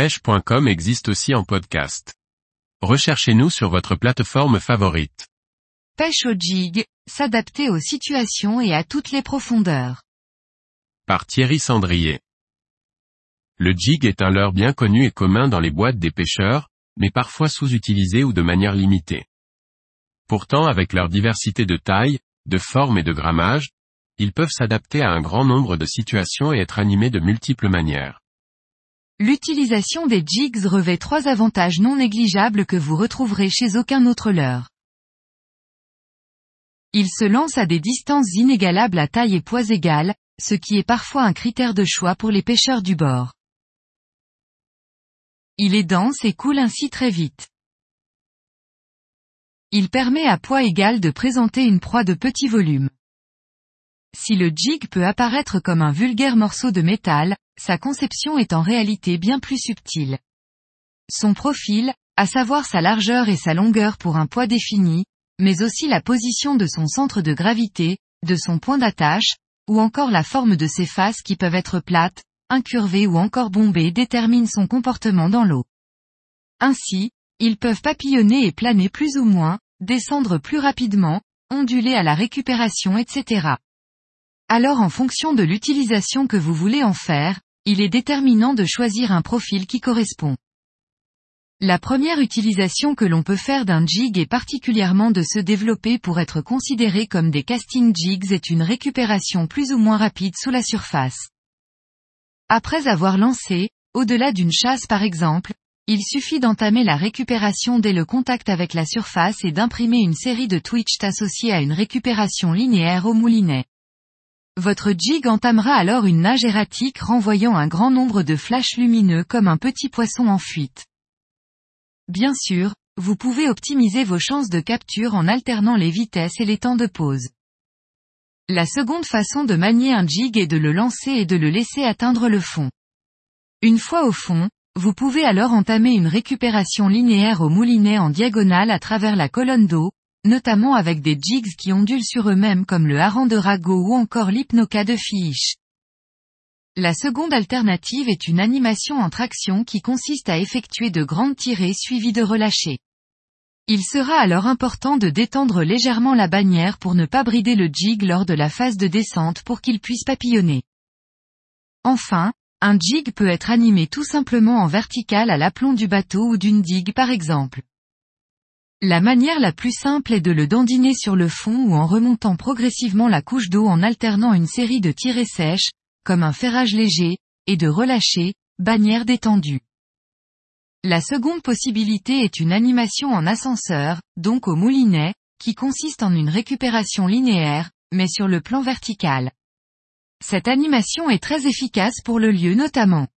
pêche.com existe aussi en podcast. Recherchez-nous sur votre plateforme favorite. Pêche au jig, s'adapter aux situations et à toutes les profondeurs. Par Thierry Sandrier. Le jig est un leurre bien connu et commun dans les boîtes des pêcheurs, mais parfois sous-utilisé ou de manière limitée. Pourtant avec leur diversité de taille, de forme et de grammage, ils peuvent s'adapter à un grand nombre de situations et être animés de multiples manières. L'utilisation des jigs revêt trois avantages non négligeables que vous retrouverez chez aucun autre leurre. Il se lance à des distances inégalables à taille et poids égales, ce qui est parfois un critère de choix pour les pêcheurs du bord. Il est dense et coule ainsi très vite. Il permet à poids égal de présenter une proie de petit volume. Si le jig peut apparaître comme un vulgaire morceau de métal, sa conception est en réalité bien plus subtile. Son profil, à savoir sa largeur et sa longueur pour un poids défini, mais aussi la position de son centre de gravité, de son point d'attache, ou encore la forme de ses faces qui peuvent être plates, incurvées ou encore bombées déterminent son comportement dans l'eau. Ainsi, ils peuvent papillonner et planer plus ou moins, descendre plus rapidement, onduler à la récupération etc. Alors en fonction de l'utilisation que vous voulez en faire, il est déterminant de choisir un profil qui correspond. La première utilisation que l'on peut faire d'un jig et particulièrement de se développer pour être considéré comme des casting jigs est une récupération plus ou moins rapide sous la surface. Après avoir lancé, au-delà d'une chasse par exemple, il suffit d'entamer la récupération dès le contact avec la surface et d'imprimer une série de twitches associés à une récupération linéaire au moulinet. Votre jig entamera alors une nage erratique renvoyant un grand nombre de flashs lumineux comme un petit poisson en fuite. Bien sûr, vous pouvez optimiser vos chances de capture en alternant les vitesses et les temps de pause. La seconde façon de manier un jig est de le lancer et de le laisser atteindre le fond. Une fois au fond, vous pouvez alors entamer une récupération linéaire au moulinet en diagonale à travers la colonne d'eau, notamment avec des jigs qui ondulent sur eux-mêmes comme le hareng de ragot ou encore l'hypnoca de fiche. La seconde alternative est une animation en traction qui consiste à effectuer de grandes tirées suivies de relâchés. Il sera alors important de détendre légèrement la bannière pour ne pas brider le jig lors de la phase de descente pour qu'il puisse papillonner. Enfin, un jig peut être animé tout simplement en vertical à l'aplomb du bateau ou d'une digue par exemple. La manière la plus simple est de le dandiner sur le fond ou en remontant progressivement la couche d'eau en alternant une série de tirées sèches, comme un ferrage léger, et de relâcher, bannière détendue. La seconde possibilité est une animation en ascenseur, donc au moulinet, qui consiste en une récupération linéaire, mais sur le plan vertical. Cette animation est très efficace pour le lieu notamment.